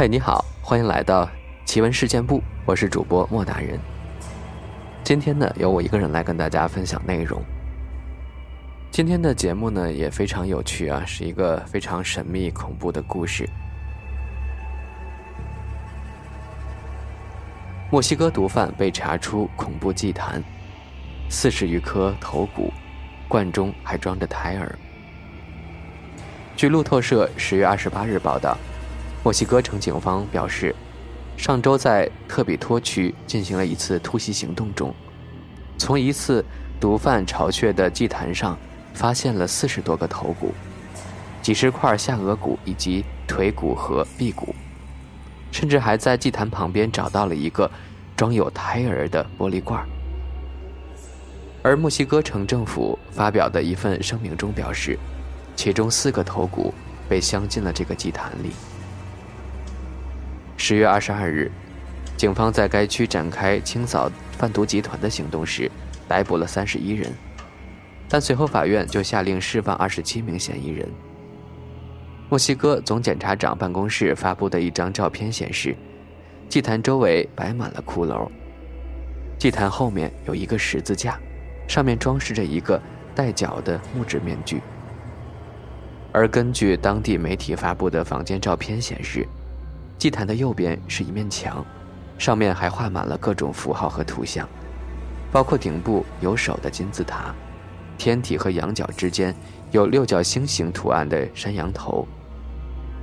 嗨，你好，欢迎来到奇闻事件部，我是主播莫大人。今天呢，由我一个人来跟大家分享内容。今天的节目呢也非常有趣啊，是一个非常神秘恐怖的故事。墨西哥毒贩被查出恐怖祭坛，四十余颗头骨，罐中还装着胎儿。据路透社十月二十八日报道。墨西哥城警方表示，上周在特比托区进行了一次突袭行动中，从一次毒贩巢穴的祭坛上发现了四十多个头骨、几十块下颚骨以及腿骨和臂骨，甚至还在祭坛旁边找到了一个装有胎儿的玻璃罐。而墨西哥城政府发表的一份声明中表示，其中四个头骨被镶进了这个祭坛里。十月二十二日，警方在该区展开清扫贩毒集团的行动时，逮捕了三十一人，但随后法院就下令释放二十七名嫌疑人。墨西哥总检察长办公室发布的一张照片显示，祭坛周围摆满了骷髅，祭坛后面有一个十字架，上面装饰着一个带角的木质面具。而根据当地媒体发布的房间照片显示。祭坛的右边是一面墙，上面还画满了各种符号和图像，包括顶部有手的金字塔，天体和羊角之间有六角星形图案的山羊头。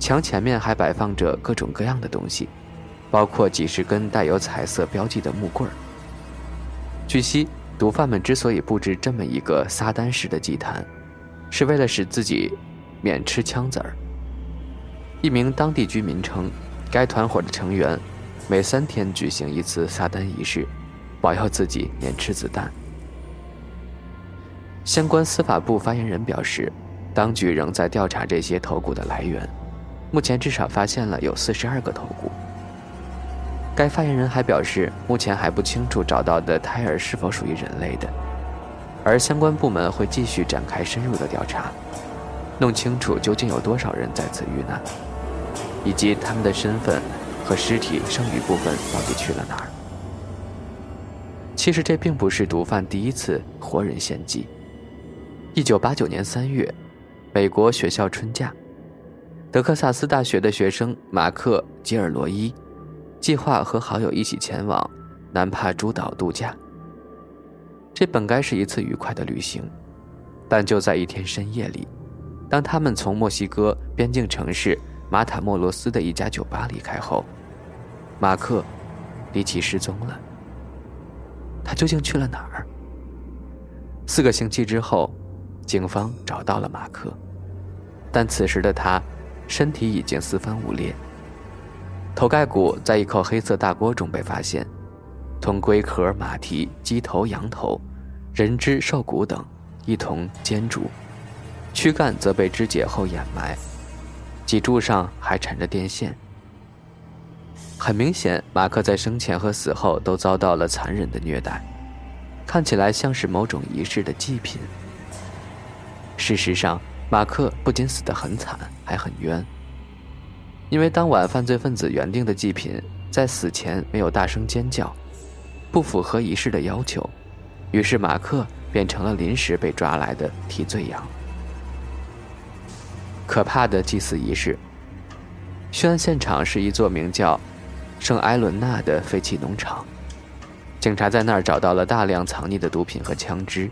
墙前面还摆放着各种各样的东西，包括几十根带有彩色标记的木棍儿。据悉，毒贩们之所以布置这么一个撒旦式的祭坛，是为了使自己免吃枪子儿。一名当地居民称。该团伙的成员每三天举行一次撒旦仪式，保佑自己免吃子弹。相关司法部发言人表示，当局仍在调查这些头骨的来源，目前至少发现了有四十二个头骨。该发言人还表示，目前还不清楚找到的胎儿是否属于人类的，而相关部门会继续展开深入的调查，弄清楚究竟有多少人在此遇难。以及他们的身份和尸体剩余部分到底去了哪儿？其实这并不是毒贩第一次活人献祭。一九八九年三月，美国学校春假，德克萨斯大学的学生马克·吉尔罗伊计划和好友一起前往南帕诸岛度假。这本该是一次愉快的旅行，但就在一天深夜里，当他们从墨西哥边境城市。马塔莫罗斯的一家酒吧离开后，马克离奇失踪了。他究竟去了哪儿？四个星期之后，警方找到了马克，但此时的他身体已经四分五裂，头盖骨在一口黑色大锅中被发现，同龟壳、马蹄、鸡头、羊头、人肢、兽骨等一同煎煮，躯干则被肢解后掩埋。脊柱上还缠着电线。很明显，马克在生前和死后都遭到了残忍的虐待，看起来像是某种仪式的祭品。事实上，马克不仅死得很惨，还很冤。因为当晚犯罪分子原定的祭品在死前没有大声尖叫，不符合仪式的要求，于是马克变成了临时被抓来的替罪羊。可怕的祭祀仪式。血案现场是一座名叫圣埃伦纳的废弃农场，警察在那儿找到了大量藏匿的毒品和枪支，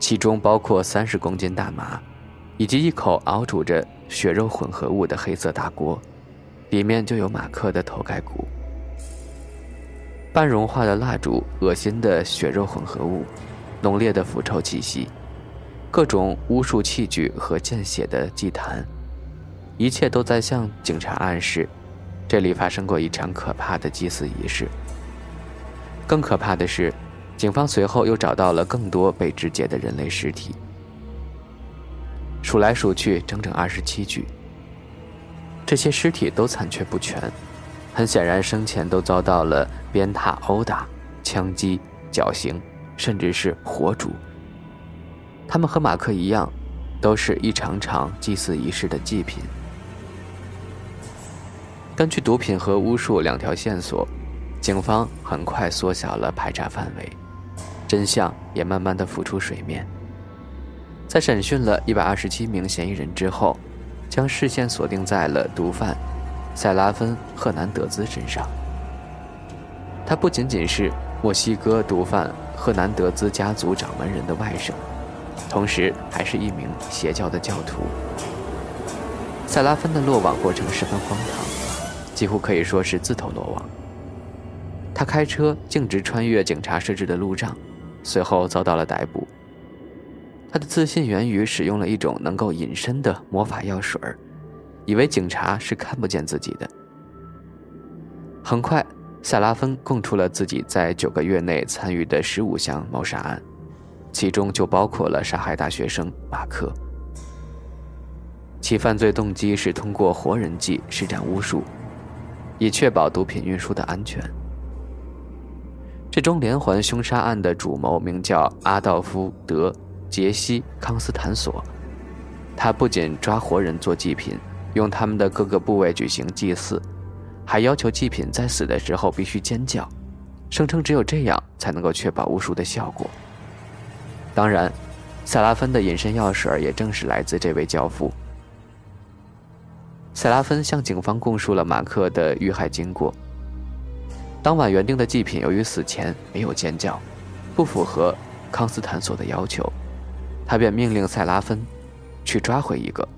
其中包括三十公斤大麻，以及一口熬煮着血肉混合物的黑色大锅，里面就有马克的头盖骨。半融化的蜡烛，恶心的血肉混合物，浓烈的腐臭气息。各种巫术器具和见血的祭坛，一切都在向警察暗示，这里发生过一场可怕的祭祀仪式。更可怕的是，警方随后又找到了更多被肢解的人类尸体，数来数去整整二十七具。这些尸体都残缺不全，很显然生前都遭到了鞭挞、殴打、枪击、绞刑，甚至是火煮。他们和马克一样，都是一场场祭祀仪式的祭品。根据毒品和巫术两条线索，警方很快缩小了排查范围，真相也慢慢的浮出水面。在审讯了一百二十七名嫌疑人之后，将视线锁定在了毒贩塞拉芬·赫南德兹身上。他不仅仅是墨西哥毒贩赫南德兹家族掌门人的外甥，同时还是一名邪教的教徒。塞拉芬的落网过程十分荒唐，几乎可以说是自投罗网。他开车径直穿越警察设置的路障，随后遭到了逮捕。他的自信源于使用了一种能够隐身的魔法药水以为警察是看不见自己的。很快，塞拉芬供出了自己在九个月内参与的十五项谋杀案，其中就包括了杀害大学生马克。其犯罪动机是通过活人祭施展巫术，以确保毒品运输的安全。这桩连环凶杀案的主谋名叫阿道夫·德。杰西·康斯坦索，他不仅抓活人做祭品，用他们的各个部位举行祭祀，还要求祭品在死的时候必须尖叫，声称只有这样才能够确保巫术的效果。当然，塞拉芬的隐身药水也正是来自这位教父。塞拉芬向警方供述了马克的遇害经过。当晚原定的祭品由于死前没有尖叫，不符合康斯坦索的要求。他便命令塞拉芬去抓回一个，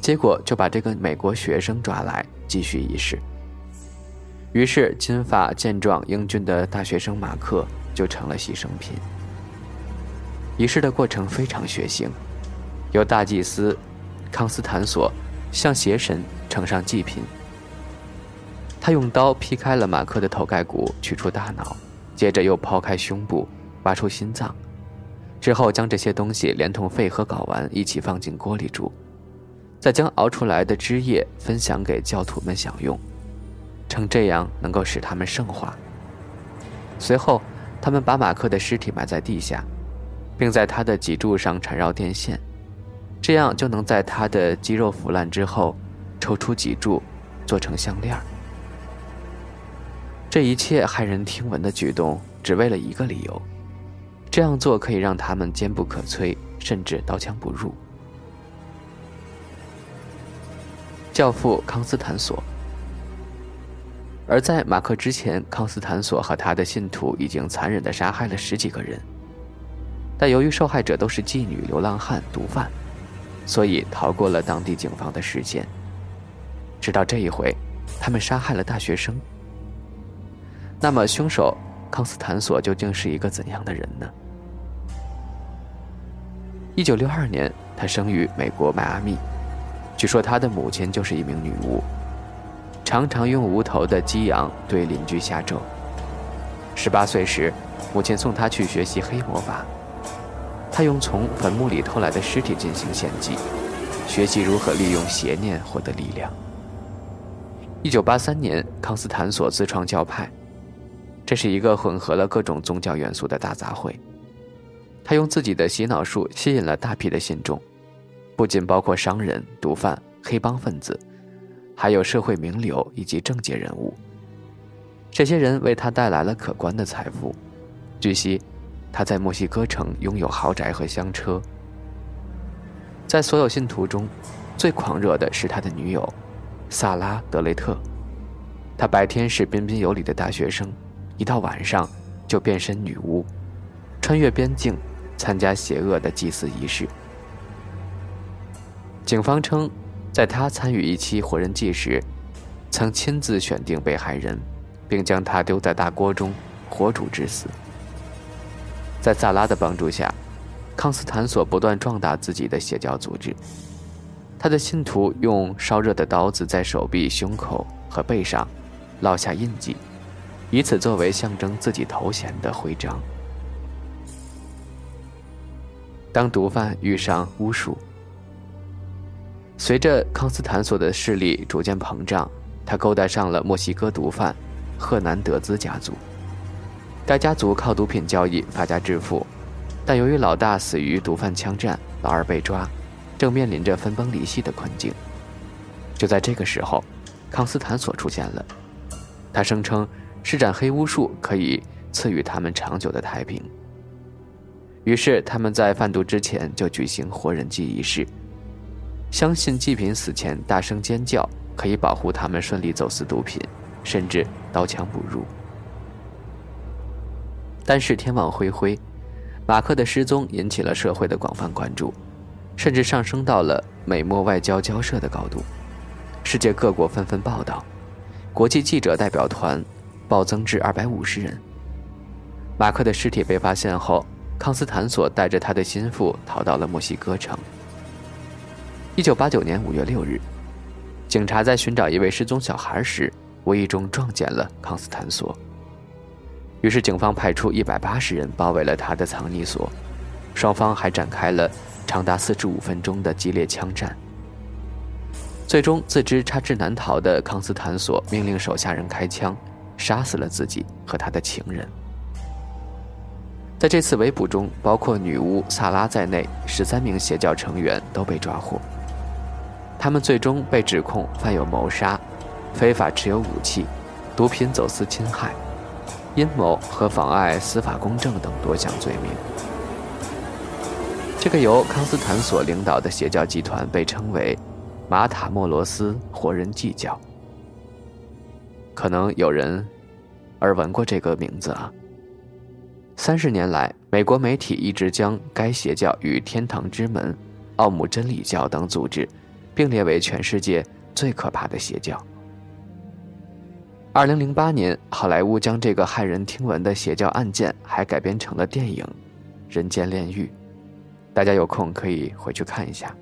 结果就把这个美国学生抓来继续仪式。于是，金发健壮英俊的大学生马克就成了牺牲品。仪式的过程非常血腥，由大祭司康斯坦索向邪神呈上祭品。他用刀劈开了马克的头盖骨，取出大脑，接着又剖开胸部，挖出心脏。之后，将这些东西连同肺和睾丸一起放进锅里煮，再将熬出来的汁液分享给教徒们享用，称这样能够使他们圣化。随后，他们把马克的尸体埋在地下，并在他的脊柱上缠绕电线，这样就能在他的肌肉腐烂之后抽出脊柱，做成项链。这一切骇人听闻的举动，只为了一个理由。这样做可以让他们坚不可摧，甚至刀枪不入。教父康斯坦索，而在马克之前，康斯坦索和他的信徒已经残忍的杀害了十几个人，但由于受害者都是妓女、流浪汉、毒贩，所以逃过了当地警方的视线。直到这一回，他们杀害了大学生。那么，凶手康斯坦索究竟是一个怎样的人呢？一九六二年，他生于美国迈阿密。据说他的母亲就是一名女巫，常常用无头的鸡羊对邻居下咒。十八岁时，母亲送他去学习黑魔法。他用从坟墓里偷来的尸体进行献祭，学习如何利用邪念获得力量。一九八三年，康斯坦索自创教派，这是一个混合了各种宗教元素的大杂烩。他用自己的洗脑术吸引了大批的信众，不仅包括商人、毒贩、黑帮分子，还有社会名流以及政界人物。这些人为他带来了可观的财富。据悉，他在墨西哥城拥有豪宅和香车。在所有信徒中，最狂热的是他的女友，萨拉·德雷特。他白天是彬彬有礼的大学生，一到晚上就变身女巫，穿越边境。参加邪恶的祭祀仪式。警方称，在他参与一期活人祭时，曾亲自选定被害人，并将他丢在大锅中火煮致死。在萨拉的帮助下，康斯坦索不断壮大自己的邪教组织。他的信徒用烧热的刀子在手臂、胸口和背上烙下印记，以此作为象征自己头衔的徽章。当毒贩遇上巫术，随着康斯坦索的势力逐渐膨胀，他勾搭上了墨西哥毒贩赫南德兹家族。该家族靠毒品交易发家致富，但由于老大死于毒贩枪战，老二被抓，正面临着分崩离析的困境。就在这个时候，康斯坦索出现了。他声称施展黑巫术可以赐予他们长久的太平。于是他们在贩毒之前就举行活人祭仪式，相信祭品死前大声尖叫可以保护他们顺利走私毒品，甚至刀枪不入。但是天网恢恢，马克的失踪引起了社会的广泛关注，甚至上升到了美墨外交交涉的高度。世界各国纷纷报道，国际记者代表团暴增至二百五十人。马克的尸体被发现后，康斯坦索带着他的心腹逃到了墨西哥城。一九八九年五月六日，警察在寻找一位失踪小孩时，无意中撞见了康斯坦索。于是，警方派出一百八十人包围了他的藏匿所，双方还展开了长达四十五分钟的激烈枪战。最终，自知插翅难逃的康斯坦索命令手下人开枪，杀死了自己和他的情人。在这次围捕中，包括女巫萨拉在内十三名邪教成员都被抓获。他们最终被指控犯有谋杀、非法持有武器、毒品走私侵害。阴谋和妨碍司法公正等多项罪名。这个由康斯坦索领导的邪教集团被称为“马塔莫罗斯活人祭教”。可能有人耳闻过这个名字啊。三十年来，美国媒体一直将该邪教与天堂之门、奥姆真理教等组织并列为全世界最可怕的邪教。二零零八年，好莱坞将这个骇人听闻的邪教案件还改编成了电影《人间炼狱》，大家有空可以回去看一下。